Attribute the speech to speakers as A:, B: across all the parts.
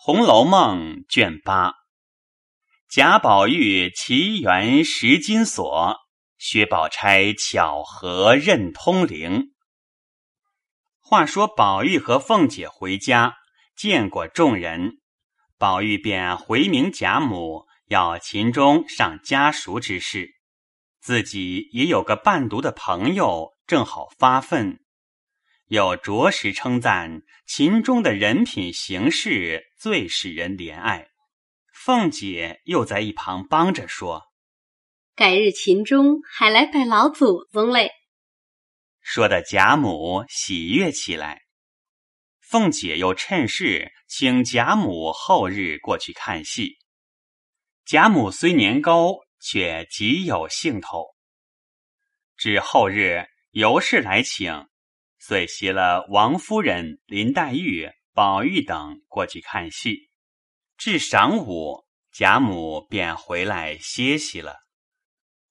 A: 红楼梦》卷八，贾宝玉奇缘石金锁，薛宝钗巧合认通灵。话说宝玉和凤姐回家，见过众人，宝玉便回明贾母要秦钟上家塾之事，自己也有个伴读的朋友，正好发愤。又着实称赞秦钟的人品行事最使人怜爱，凤姐又在一旁帮着说：“
B: 改日秦钟还来拜老祖宗嘞。”
A: 说的贾母喜悦起来。凤姐又趁势请贾母后日过去看戏。贾母虽年高，却极有兴头。至后日尤氏来请。遂携了王夫人、林黛玉、宝玉等过去看戏。至晌午，贾母便回来歇息了。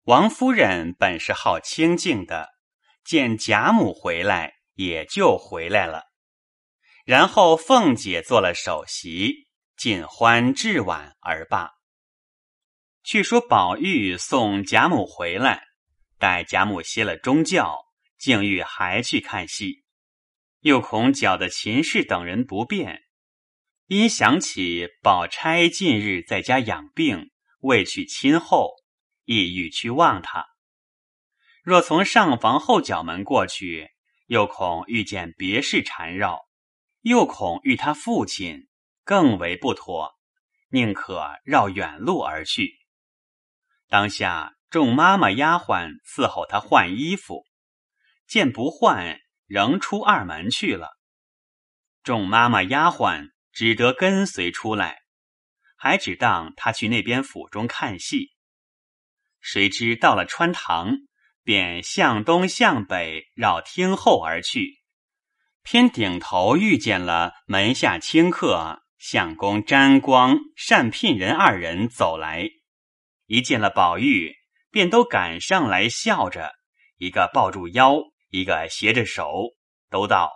A: 王夫人本是好清静的，见贾母回来，也就回来了。然后凤姐做了首席，尽欢至晚而罢。却说宝玉送贾母回来，待贾母歇了中觉。竟欲还去看戏，又恐搅得秦氏等人不便，因想起宝钗近日在家养病，未去亲后，意欲去望她。若从上房后角门过去，又恐遇见别事缠绕，又恐遇他父亲，更为不妥，宁可绕远路而去。当下众妈妈丫鬟伺候他换衣服。见不换，仍出二门去了。众妈妈丫鬟只得跟随出来，还只当他去那边府中看戏。谁知到了穿堂，便向东向北绕厅后而去，偏顶头遇见了门下清客相公沾光、单聘人二人走来，一见了宝玉，便都赶上来笑着，一个抱住腰。一个携着手，都道：“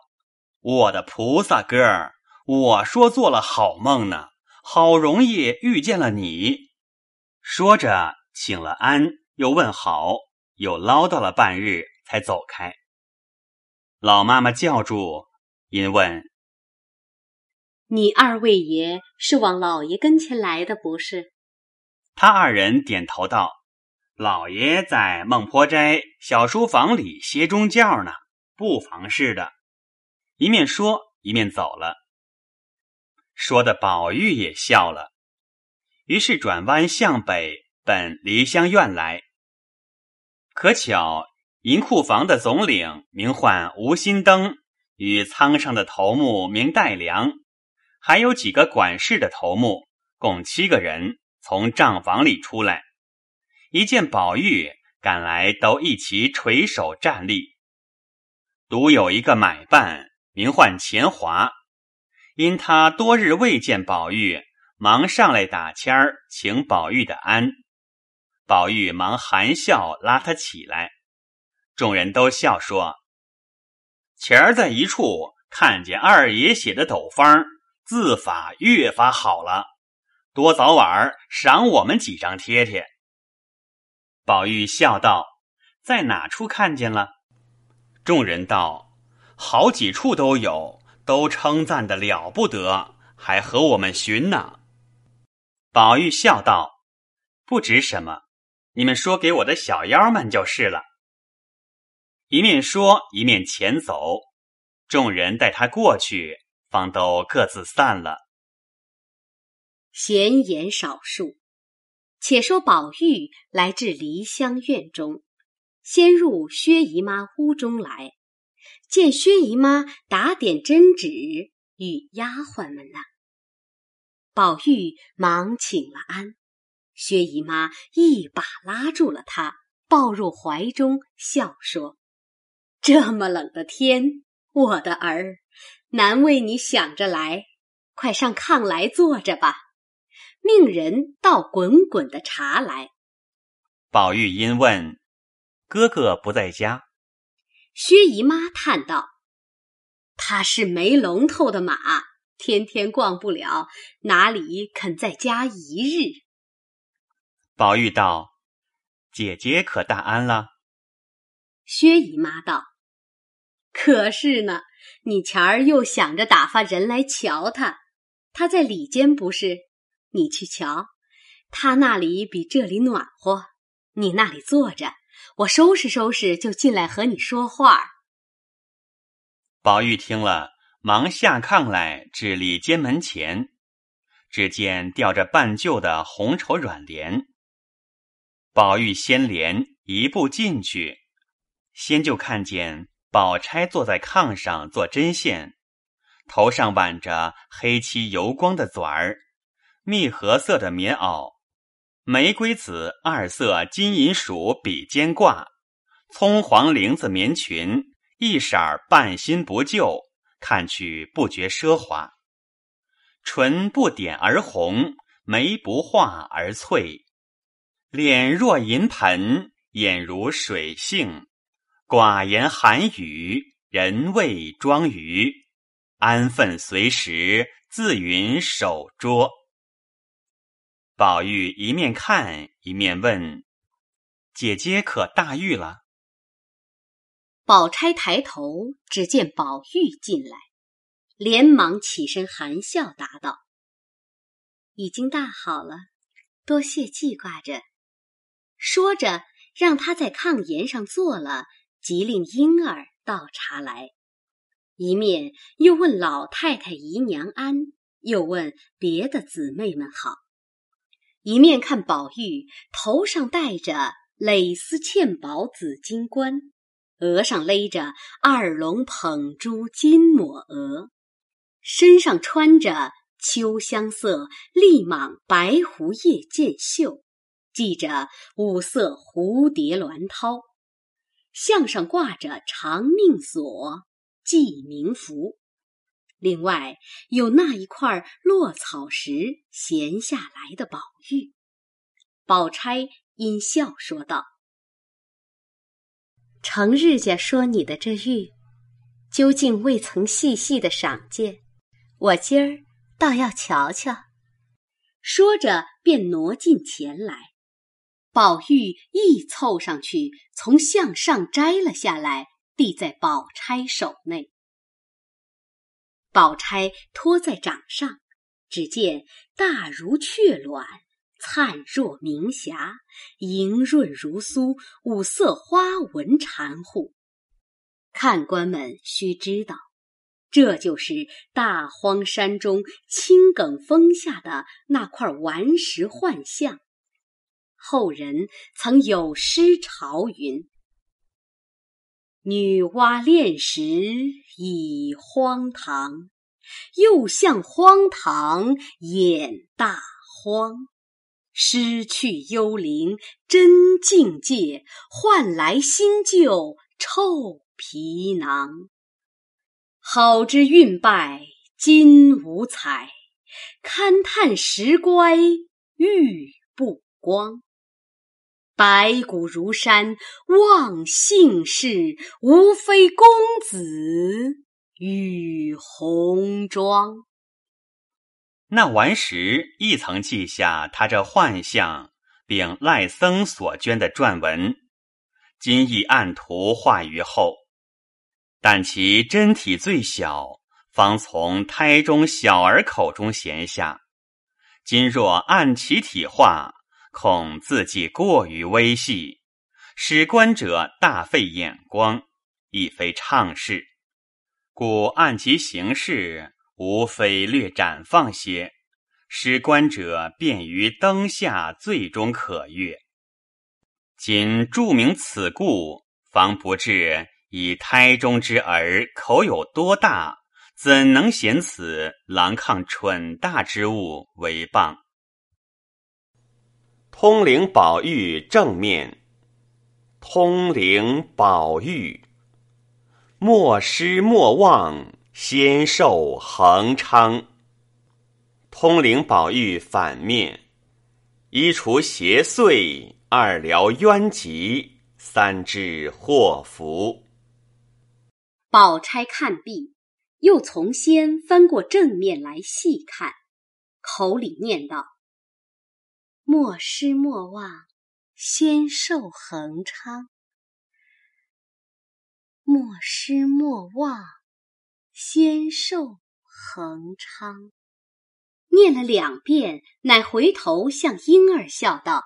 A: 我的菩萨哥儿，我说做了好梦呢，好容易遇见了你。”说着请了安，又问好，又唠叨了半日，才走开。老妈妈叫住，因问：“
B: 你二位爷是往老爷跟前来的，不是？”
A: 他二人点头道。老爷在孟婆斋小书房里歇中觉呢，不妨事的。一面说，一面走了。说的宝玉也笑了，于是转弯向北奔梨香院来。可巧银库房的总领名唤吴心登，与仓上的头目名戴良，还有几个管事的头目，共七个人，从账房里出来。一见宝玉赶来，都一齐垂手站立。独有一个买办，名唤钱华，因他多日未见宝玉，忙上来打签儿，请宝玉的安。宝玉忙含笑拉他起来，众人都笑说：“前儿在一处看见二爷写的斗方，字法越发好了，多早晚赏我们几张贴贴。”宝玉笑道：“在哪处看见了？”众人道：“好几处都有，都称赞的了不得，还和我们寻呢。”宝玉笑道：“不值什么，你们说给我的小妖们就是了。”一面说，一面前走。众人带他过去，方都各自散了。
B: 闲言少述。且说宝玉来至梨香院中，先入薛姨妈屋中来，见薛姨妈打点针纸与丫鬟们呢。宝玉忙请了安，薛姨妈一把拉住了他，抱入怀中，笑说：“这么冷的天，我的儿，难为你想着来，快上炕来坐着吧。”命人倒滚滚的茶来。
A: 宝玉因问：“哥哥不在家？”
B: 薛姨妈叹道：“他是没龙头的马，天天逛不了，哪里肯在家一日？
A: 宝玉道：“姐姐可大安了？”
B: 薛姨妈道：“可是呢，你前儿又想着打发人来瞧他，他在里间不是？你去瞧，他那里比这里暖和。你那里坐着，我收拾收拾就进来和你说话。”
A: 宝玉听了，忙下炕来，至里间门前，只见吊着半旧的红绸软帘。宝玉掀帘一步进去。先就看见宝钗坐在炕上做针线，头上挽着黑漆油光的纂儿，蜜合色的棉袄，玫瑰紫二色金银鼠比肩挂，葱黄绫子棉裙，一色半新不旧，看去不觉奢华。唇不点而红，眉不画而翠，脸若银盆，眼如水杏。寡言寒语，人未庄鱼，安分随时，自云守拙。宝玉一面看一面问：“姐姐可大愈了？”
B: 宝钗抬头，只见宝玉进来，连忙起身含笑答道：“已经大好了，多谢记挂着。”说着，让他在炕沿上坐了。即令婴儿倒茶来，一面又问老太太姨娘安，又问别的姊妹们好，一面看宝玉头上戴着蕾丝嵌宝紫金冠，额上勒着二龙捧珠金抹额，身上穿着秋香色立蟒白狐叶箭袖，系着五色蝴蝶鸾绦。项上挂着长命锁、记名符，另外有那一块落草时闲下来的宝玉。宝钗因笑说道：“成日家说你的这玉，究竟未曾细细的赏见，我今儿倒要瞧瞧。”说着便挪近前来。宝玉一凑上去，从项上摘了下来，递在宝钗手内。宝钗托在掌上，只见大如雀卵，灿若明霞，莹润如酥，五色花纹缠护。看官们须知道，这就是大荒山中青埂峰下的那块顽石幻象。后人曾有诗潮云：“女娲炼石以荒唐，又向荒唐演大荒。失去幽灵真境界，换来新旧臭皮囊。好之运败今无彩，勘探石乖玉不光。”白骨如山望姓氏，无非公子与红妆。
A: 那顽石亦曾记下他这幻象，并赖僧所捐的撰文，今亦按图画于后。但其真体最小，方从胎中小儿口中衔下。今若按其体画。恐自己过于微细，使观者大费眼光，亦非畅事。故按其形式，无非略展放些，使观者便于灯下最终可阅。今注明此故，方不至以胎中之儿口有多大，怎能显此狼抗蠢大之物为谤？通灵宝玉正面，通灵宝玉，莫失莫忘，仙寿恒昌。通灵宝玉反面，一除邪祟，二疗冤疾，三治祸福。
B: 宝钗看毕，又从先翻过正面来细看，口里念道：“莫失莫忘，仙寿恒昌。莫失莫忘，仙寿恒昌。”念了两遍，乃回头向婴儿笑道：“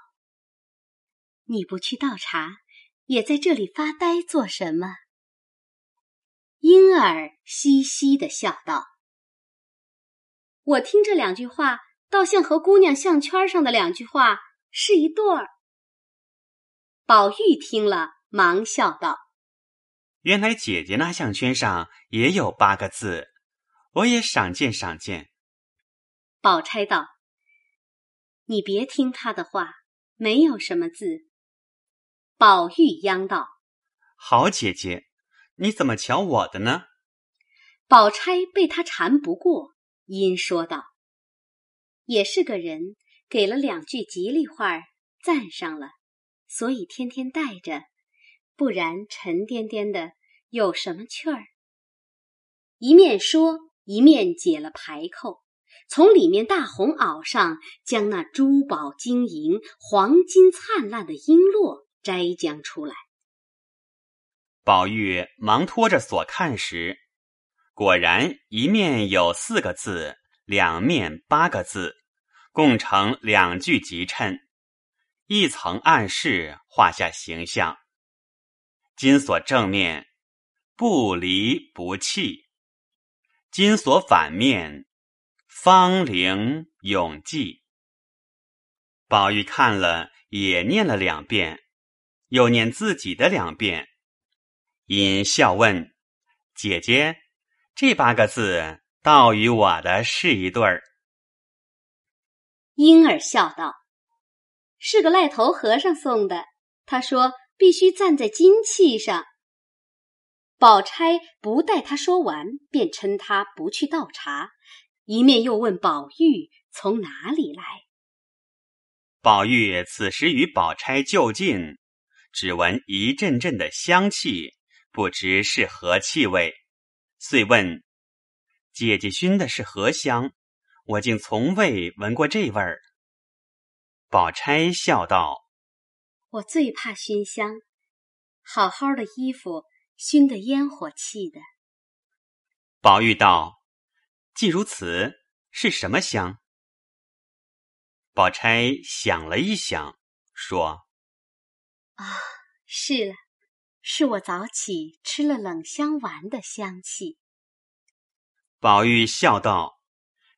B: 你不去倒茶，也在这里发呆做什么？”婴儿嘻嘻的笑道：“我听这两句话，倒像和姑娘项圈上的两句话是一对儿。”宝玉听了，忙笑道：“
A: 原来姐姐那项圈上也有八个字，我也赏见赏见。”
B: 宝钗道：“你别听他的话，没有什么字。”宝玉央道：“
A: 好姐姐。”你怎么瞧我的呢？
B: 宝钗被他缠不过，因说道：“也是个人，给了两句吉利话，赞上了，所以天天带着，不然沉甸甸的，有什么趣儿？”一面说，一面解了排扣，从里面大红袄上将那珠宝晶莹、黄金灿烂的璎珞摘将出来。
A: 宝玉忙拖着锁看时，果然一面有四个字，两面八个字，共成两句集衬，一层暗示画下形象。金锁正面不离不弃，金锁反面芳龄永继。宝玉看了也念了两遍，又念自己的两遍。因笑问：“姐姐，这八个字倒与我的是一对儿。”
B: 婴儿笑道：“是个赖头和尚送的。他说必须站在金器上。”宝钗不待他说完，便称他不去倒茶，一面又问宝玉从哪里来。
A: 宝玉此时与宝钗就近，只闻一阵阵的香气。不知是何气味，遂问：“姐姐熏的是何香？我竟从未闻过这味儿。”宝钗笑道：“
B: 我最怕熏香，好好的衣服熏得烟火气的。”
A: 宝玉道：“既如此，是什么香？”宝钗想了一想，说：“
B: 啊，是了。”是我早起吃了冷香丸的香气。
A: 宝玉笑道：“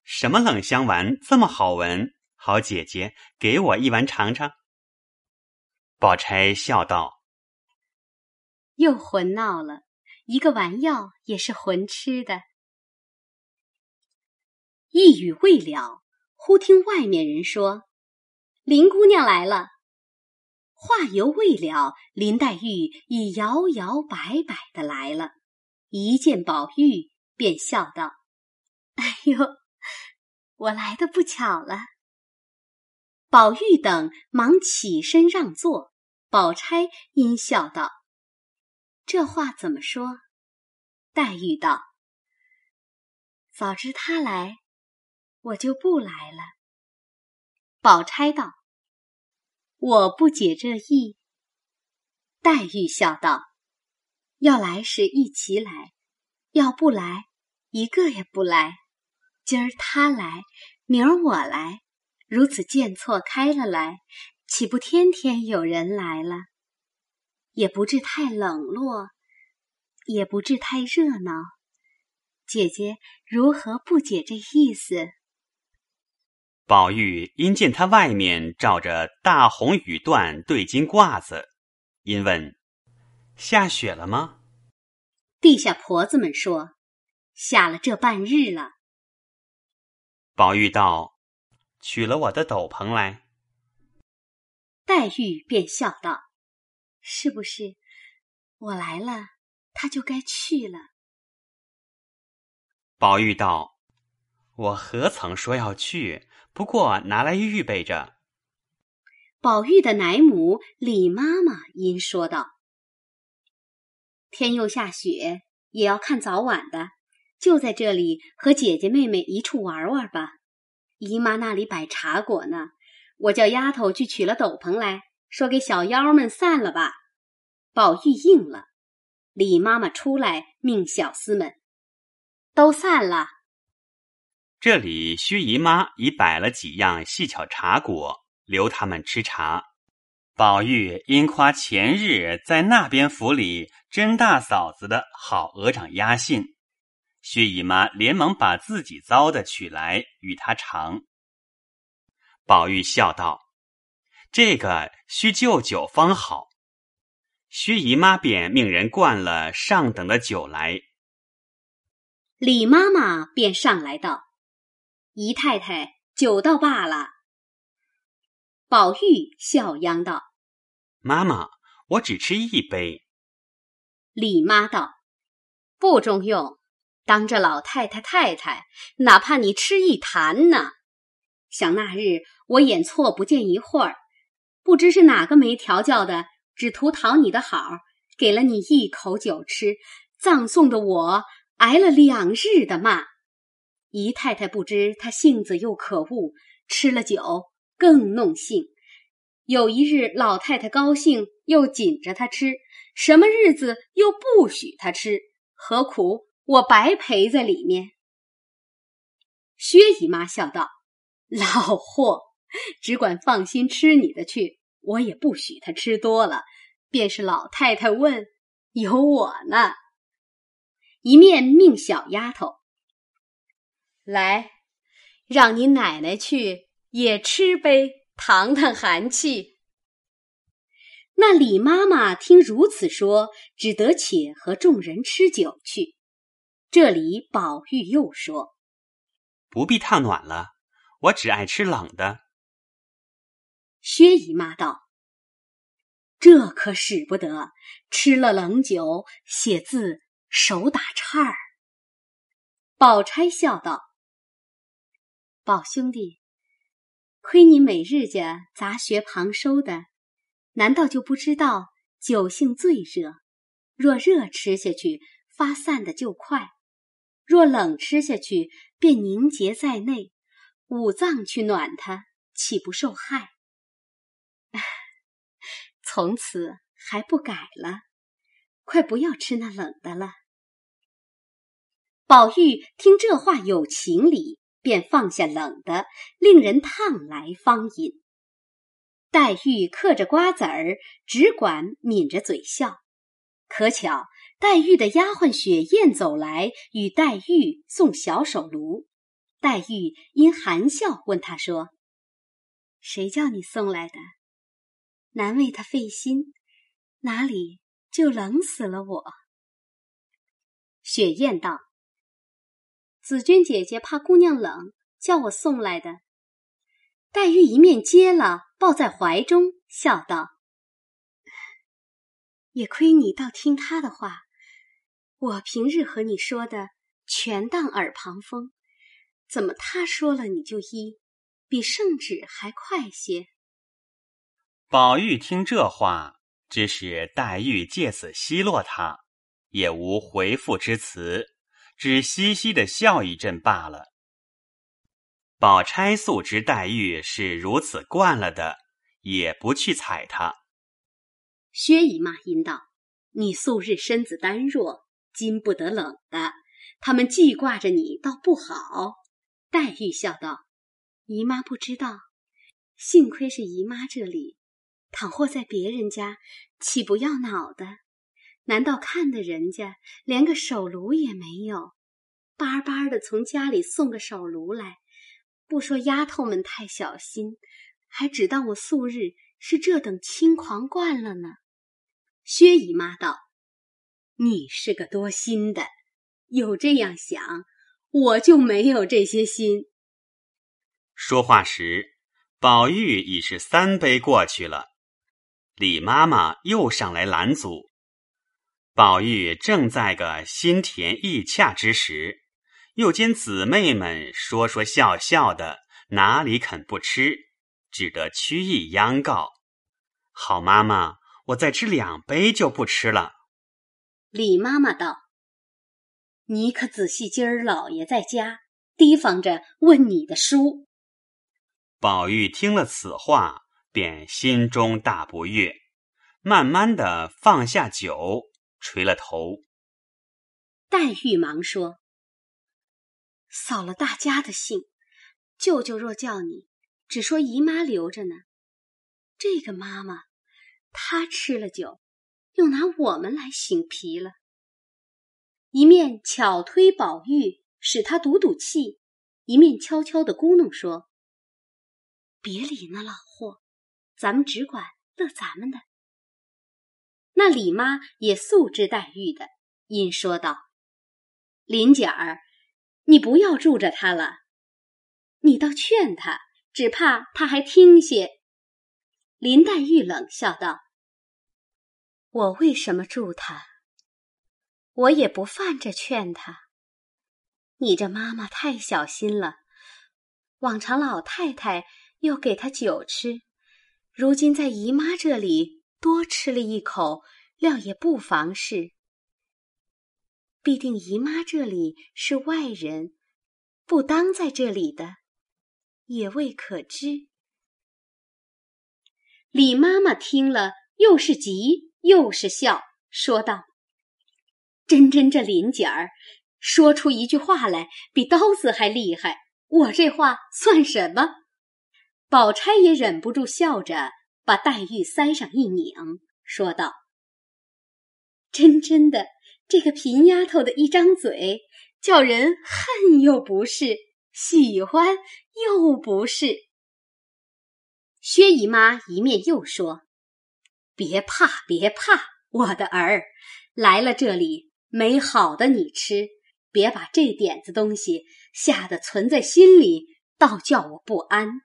A: 什么冷香丸这么好闻？好姐姐，给我一碗尝尝。”宝钗笑道：“
B: 又混闹了，一个丸药也是混吃的。”一语未了，忽听外面人说：“林姑娘来了。”话犹未了，林黛玉已摇摇摆摆的来了，一见宝玉，便笑道：“哎呦，我来的不巧了。”宝玉等忙起身让座，宝钗阴笑道：“这话怎么说？”黛玉道：“早知他来，我就不来了。”宝钗道。我不解这意。黛玉笑道：“要来时一起来，要不来，一个也不来。今儿他来，明儿我来，如此见错开了来，岂不天天有人来了？也不至太冷落，也不至太热闹。姐姐如何不解这意思？”
A: 宝玉因见他外面罩着大红羽缎对襟褂子，因问：“下雪了吗？”
B: 地下婆子们说：“下了这半日了。”
A: 宝玉道：“取了我的斗篷来。”
B: 黛玉便笑道：“是不是我来了，他就该去了？”
A: 宝玉道：“我何曾说要去？”不过拿来预备着。
B: 宝玉的奶母李妈妈因说道：“天又下雪，也要看早晚的，就在这里和姐姐妹妹一处玩玩吧。姨妈那里摆茶果呢，我叫丫头去取了斗篷来，说给小妖们散了吧。宝玉应了。李妈妈出来，命小厮们都散了。
A: 这里薛姨妈已摆了几样细巧茶果，留他们吃茶。宝玉因夸前日在那边府里甄大嫂子的好鹅掌鸭信，薛姨妈连忙把自己糟的取来与他尝。宝玉笑道：“这个需就酒方好。”薛姨妈便命人灌了上等的酒来。
B: 李妈妈便上来道：“姨太太，酒倒罢了。”宝玉笑央道：“
A: 妈妈，我只吃一杯。”
B: 李妈道：“不中用，当着老太太太太，哪怕你吃一坛呢？想那日我眼错不见一会儿，不知是哪个没调教的。”只图讨你的好，给了你一口酒吃，葬送的我挨了两日的骂。姨太太不知她性子又可恶，吃了酒更弄性。有一日老太太高兴，又紧着她吃；什么日子又不许她吃，何苦我白陪在里面？薛姨妈笑道：“老货，只管放心吃你的去。”我也不许他吃多了，便是老太太问，有我呢。一面命小丫头来，让你奶奶去也吃杯，淌淌寒气。那李妈妈听如此说，只得且和众人吃酒去。这里宝玉又说：“
A: 不必烫暖了，我只爱吃冷的。”
B: 薛姨妈道：“这可使不得，吃了冷酒，写字手打颤儿。”宝钗笑道：“宝兄弟，亏你每日家杂学旁收的，难道就不知道酒性最热？若热吃下去，发散的就快；若冷吃下去，便凝结在内，五脏去暖它，岂不受害？”从此还不改了，快不要吃那冷的了。宝玉听这话有情理，便放下冷的，令人烫来方饮。黛玉嗑着瓜子儿，只管抿着嘴笑。可巧黛玉的丫鬟雪雁走来，与黛玉送小手炉。黛玉因含笑问他说：“谁叫你送来的？”难为他费心，哪里就冷死了我？雪雁道：“紫鹃姐姐怕姑娘冷，叫我送来的。”黛玉一面接了，抱在怀中，笑道：“也亏你倒听他的话，我平日和你说的全当耳旁风，怎么他说了你就依，比圣旨还快些。”
A: 宝玉听这话，只是黛玉借此奚落他，也无回复之词，只嘻嘻的笑一阵罢了。宝钗素知黛玉是如此惯了的，也不去睬他。
B: 薛姨妈应道：“你素日身子单弱，经不得冷的，他们记挂着你，倒不好。”黛玉笑道：“姨妈不知道，幸亏是姨妈这里。”倘或在别人家，岂不要恼的？难道看的人家连个手炉也没有？巴巴的从家里送个手炉来，不说丫头们太小心，还只当我素日是这等轻狂惯了呢。薛姨妈道：“你是个多心的，有这样想，我就没有这些心。”
A: 说话时，宝玉已是三杯过去了。李妈妈又上来拦阻，宝玉正在个心甜意洽之时，又见姊妹们说说笑笑的，哪里肯不吃？只得屈意央告：“好妈妈，我再吃两杯就不吃了。”
B: 李妈妈道：“你可仔细，今儿老爷在家，提防着问你的书。”
A: 宝玉听了此话，便心中大不悦，慢慢的放下酒，垂了头。
B: 黛玉忙说：“扫了大家的兴，舅舅若叫你，只说姨妈留着呢。这个妈妈，她吃了酒，又拿我们来醒皮了。”一面巧推宝玉，使他赌赌气；一面悄悄的咕哝说：“别理那老货，咱们只管乐咱们的。”那李妈也素知黛玉的，因说道：“林姐儿，你不要住着他了，你倒劝他，只怕他还听些。”林黛玉冷笑道：“我为什么助他？”我也不犯着劝他。你这妈妈太小心了，往常老太太又给他酒吃，如今在姨妈这里多吃了一口，料也不妨事。必定姨妈这里是外人，不当在这里的，也未可知。李妈妈听了，又是急又是笑，说道。真真这林姐儿，说出一句话来比刀子还厉害。我这话算什么？宝钗也忍不住笑着，把黛玉腮上一拧，说道：“真真的，这个贫丫头的一张嘴，叫人恨又不是，喜欢又不是。”薛姨妈一面又说：“别怕，别怕，我的儿来了这里。”没好的你吃，别把这点子东西吓得存在心里，倒叫我不安。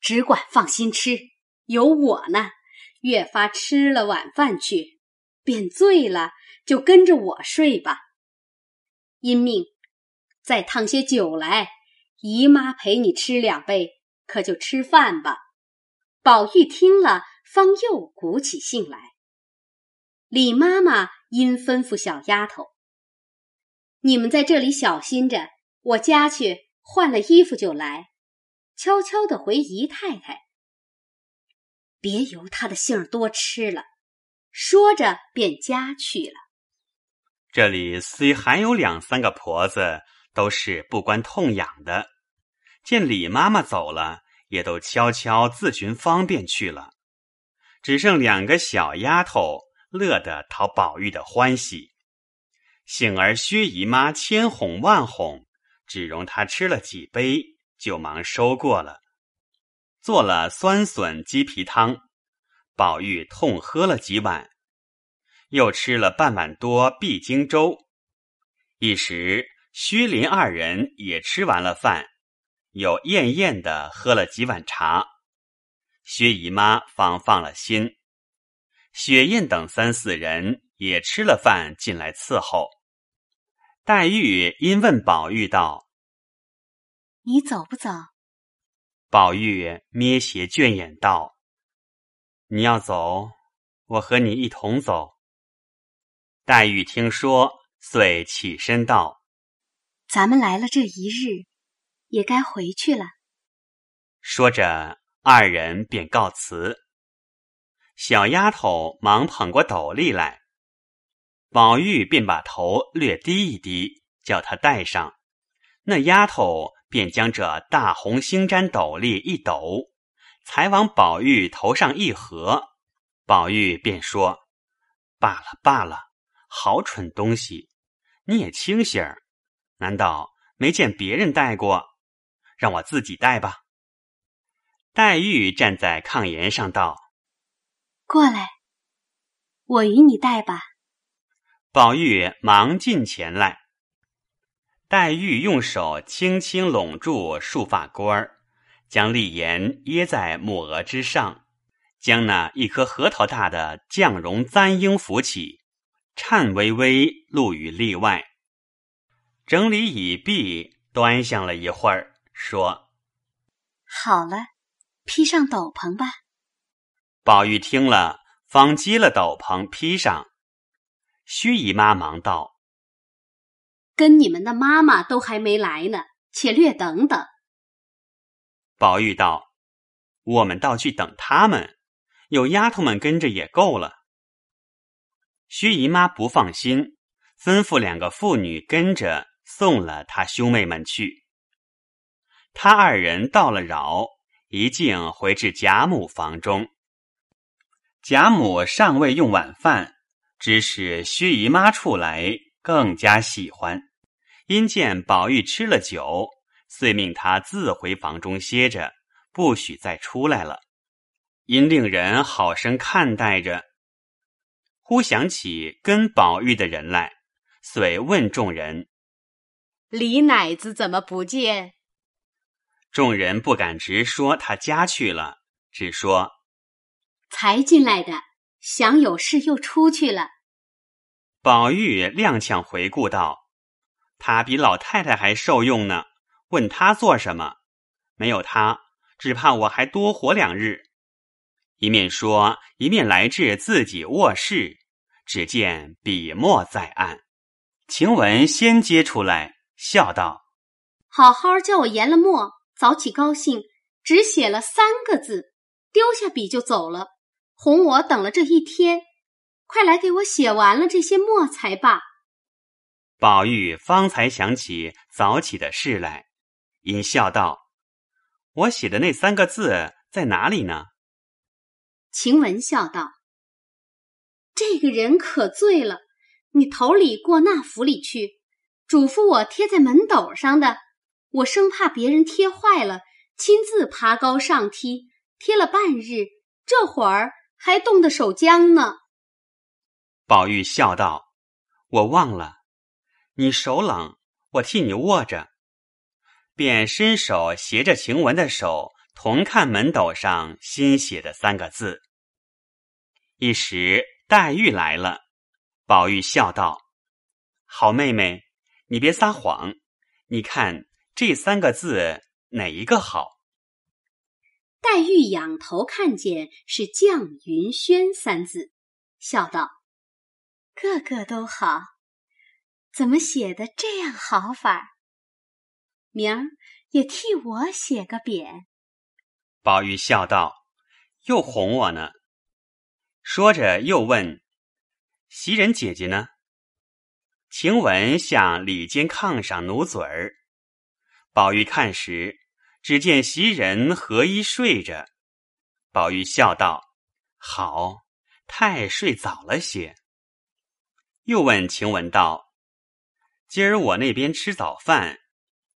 B: 只管放心吃，有我呢。越发吃了晚饭去，便醉了，就跟着我睡吧。因命再烫些酒来，姨妈陪你吃两杯，可就吃饭吧。宝玉听了，方又鼓起兴来。李妈妈。因吩咐小丫头：“你们在这里小心着，我家去换了衣服就来。”悄悄的回姨太太：“别由他的性儿多吃了。”说着便家去了。
A: 这里虽还有两三个婆子，都是不关痛痒的，见李妈妈走了，也都悄悄自寻方便去了。只剩两个小丫头。乐得讨宝玉的欢喜，幸而薛姨妈千哄万哄，只容她吃了几杯，就忙收过了。做了酸笋鸡皮汤，宝玉痛喝了几碗，又吃了半碗多碧京粥。一时薛林二人也吃完了饭，又艳艳的喝了几碗茶，薛姨妈方放了心。雪雁等三四人也吃了饭进来伺候。黛玉因问宝玉道：“
B: 你走不走？”
A: 宝玉咩斜倦眼道：“你要走，我和你一同走。”黛玉听说，遂起身道：“
B: 咱们来了这一日，也该回去了。”
A: 说着，二人便告辞。小丫头忙捧过斗笠来，宝玉便把头略低一低，叫她戴上。那丫头便将这大红星毡斗笠一抖，才往宝玉头上一合。宝玉便说：“罢了罢了，好蠢东西！你也清醒儿，难道没见别人戴过？让我自己戴吧。”黛玉站在炕沿上道。
B: 过来，我与你戴吧。
A: 宝玉忙进前来，黛玉用手轻轻拢住束发冠儿，将丽颜掖在抹额之上，将那一颗核桃大的绛绒簪缨扶起，颤巍巍露于例外。整理已毕，端详了一会儿，说：“
B: 好了，披上斗篷吧。”
A: 宝玉听了，方接了斗篷披上。薛姨妈忙道：“
B: 跟你们的妈妈都还没来呢，且略等等。
A: 宝玉道：“我们倒去等他们，有丫头们跟着也够了。”薛姨妈不放心，吩咐两个妇女跟着送了他兄妹们去。他二人到了扰，一径回至贾母房中。贾母尚未用晚饭，只是薛姨妈处来，更加喜欢。因见宝玉吃了酒，遂命他自回房中歇着，不许再出来了。因令人好生看待着。忽想起跟宝玉的人来，遂问众人：“
B: 李奶子怎么不见？”
A: 众人不敢直说他家去了，只说。
B: 才进来的，想有事又出去了。
A: 宝玉踉跄回顾道：“他比老太太还受用呢，问他做什么？没有他，只怕我还多活两日。”一面说，一面来至自己卧室，只见笔墨在案。晴雯先接出来，笑道：“
B: 好好叫我研了墨，早起高兴，只写了三个字，丢下笔就走了。”哄我等了这一天，快来给我写完了这些墨才罢。
A: 宝玉方才想起早起的事来，因笑道：“我写的那三个字在哪里呢？”
B: 晴雯笑道：“这个人可醉了，你头里过那府里去，嘱咐我贴在门斗上的，我生怕别人贴坏了，亲自爬高上梯，贴了半日，这会儿。”还冻得手僵呢。
A: 宝玉笑道：“我忘了，你手冷，我替你握着。”便伸手携着晴雯的手，同看门斗上新写的三个字。一时黛玉来了，宝玉笑道：“好妹妹，你别撒谎，你看这三个字哪一个好？”
B: 黛玉仰头看见是“绛云轩”三字，笑道：“个个都好，怎么写的这样好法？明儿也替我写个匾。”
A: 宝玉笑道：“又哄我呢。”说着又问：“袭人姐姐呢？”晴雯向里间炕上努嘴儿，宝玉看时。只见袭人合衣睡着，宝玉笑道：“好，太睡早了些。”又问晴雯道：“今儿我那边吃早饭，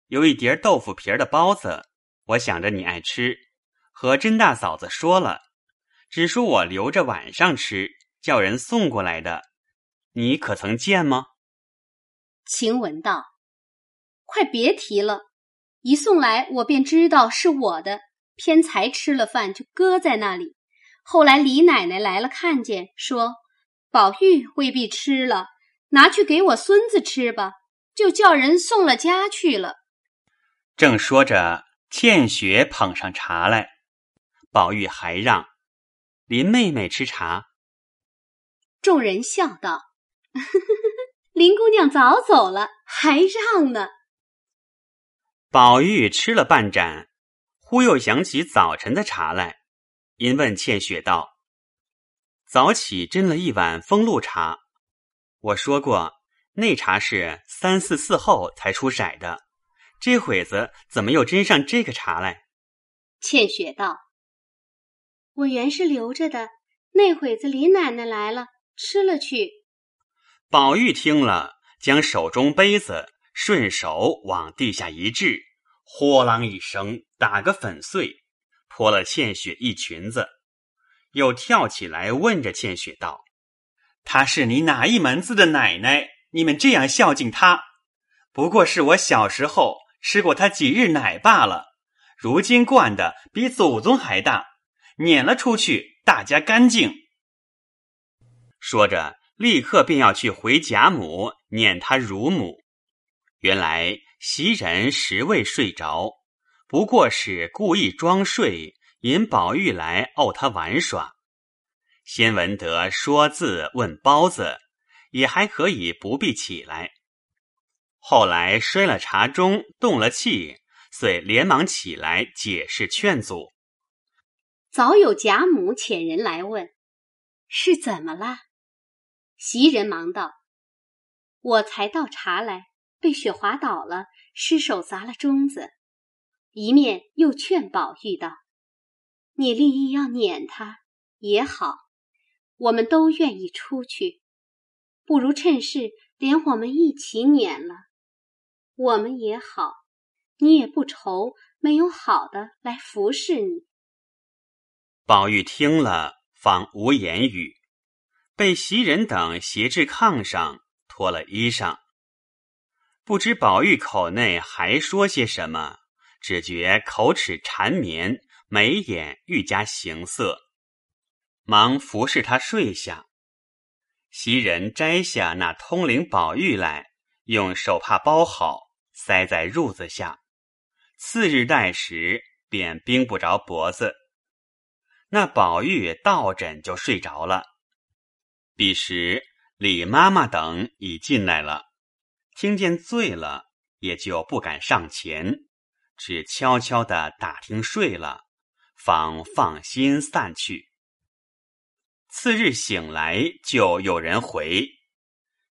A: 有一碟豆腐皮儿的包子，我想着你爱吃，和甄大嫂子说了，只说我留着晚上吃，叫人送过来的，你可曾见吗？”
B: 晴雯道：“快别提了。”一送来，我便知道是我的。偏才吃了饭，就搁在那里。后来李奶奶来了，看见，说：“宝玉未必吃了，拿去给我孙子吃吧。”就叫人送了家去了。
A: 正说着，倩雪捧上茶来，宝玉还让林妹妹吃茶。
B: 众人笑道：“ 林姑娘早走了，还让呢。”
A: 宝玉吃了半盏，忽又想起早晨的茶来，因问倩雪道：“早起斟了一碗风露茶，我说过那茶是三四四后才出色的，这会子怎么又斟上这个茶来？”
B: 倩雪道：“我原是留着的，那会子李奶奶来了，吃了去。”
A: 宝玉听了，将手中杯子。顺手往地下一掷，豁啷一声，打个粉碎，泼了倩雪一裙子。又跳起来问着倩雪道：“她是你哪一门子的奶奶？你们这样孝敬她，不过是我小时候吃过她几日奶罢了。如今惯的比祖宗还大，撵了出去，大家干净。”说着，立刻便要去回贾母，撵她乳母。原来袭人实未睡着，不过是故意装睡，引宝玉来怄他玩耍。先闻得说字问包子，也还可以不必起来。后来摔了茶盅，动了气，遂连忙起来解释劝阻。
B: 早有贾母遣人来问：“是怎么了？”袭人忙道：“我才倒茶来，被雪滑倒了，失手砸了盅子。”一面又劝宝玉道：“你立意要撵他也好，我们都愿意出去，不如趁势连我们一起撵了。”我们也好，你也不愁没有好的来服侍你。
A: 宝玉听了，方无言语，被袭人等挟至炕上，脱了衣裳。不知宝玉口内还说些什么，只觉口齿缠绵，眉眼愈加形色，忙服侍他睡下。袭人摘下那通灵宝玉来。用手帕包好，塞在褥子下。次日待时，便冰不着脖子。那宝玉倒枕就睡着了。彼时李妈妈等已进来了，听见醉了，也就不敢上前，只悄悄的打听睡了，方放心散去。次日醒来，就有人回。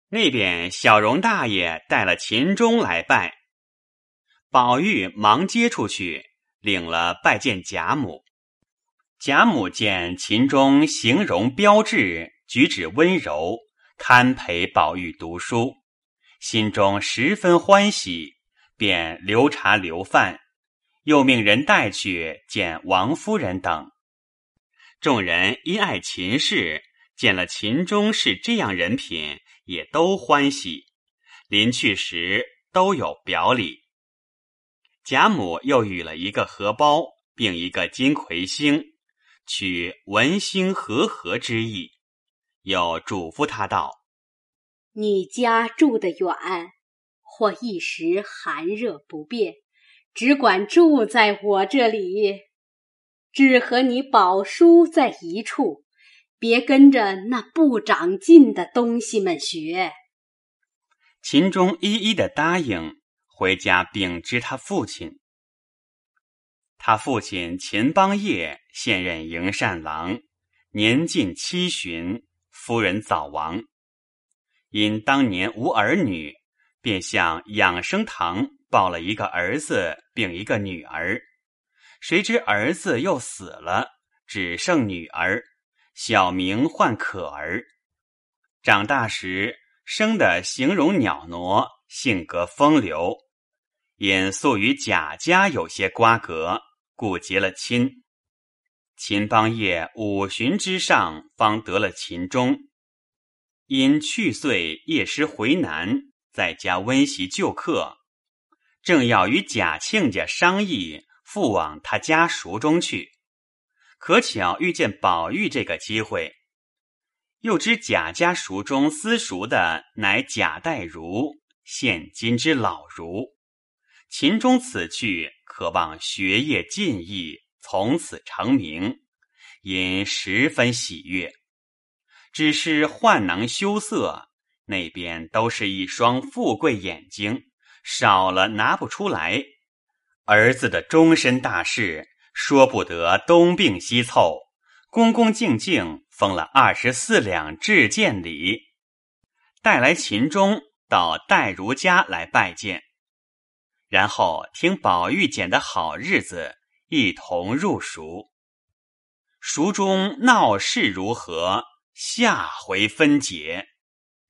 A: 那边小荣大爷带了秦钟来拜，宝玉忙接出去，领了拜见贾母。贾母见秦钟形容标致，举止温柔，堪陪宝玉读书，心中十分欢喜，便留茶留饭，又命人带去见王夫人等。众人因爱秦氏，见了秦钟是这样人品。也都欢喜，临去时都有表里。贾母又与了一个荷包，并一个金魁星，取文星和合之意，又嘱咐他道：“
B: 你家住得远，或一时寒热不便，只管住在我这里，只和你宝叔在一处。”别跟着那不长进的东西们学。
A: 秦钟一一的答应，回家禀知他父亲。他父亲秦邦业现任营善郎，年近七旬，夫人早亡，因当年无儿女，便向养生堂抱了一个儿子，并一个女儿。谁知儿子又死了，只剩女儿。小名唤可儿，长大时生的形容袅娜，性格风流，因素与贾家有些瓜葛，故结了亲。秦邦业五旬之上，方得了秦钟，因去岁夜师回南，在家温习旧课，正要与贾庆家商议复往他家塾中去。可巧遇见宝玉这个机会，又知贾家塾中私塾的乃贾代儒，现今之老儒。秦钟此去，渴望学业进益，从此成名，因十分喜悦。只是宦囊羞涩，那边都是一双富贵眼睛，少了拿不出来。儿子的终身大事。说不得东病西凑，恭恭敬敬封了二十四两至见礼，带来秦钟到戴如家来拜见，然后听宝玉拣的好日子，一同入蜀。蜀中闹事如何？下回分解。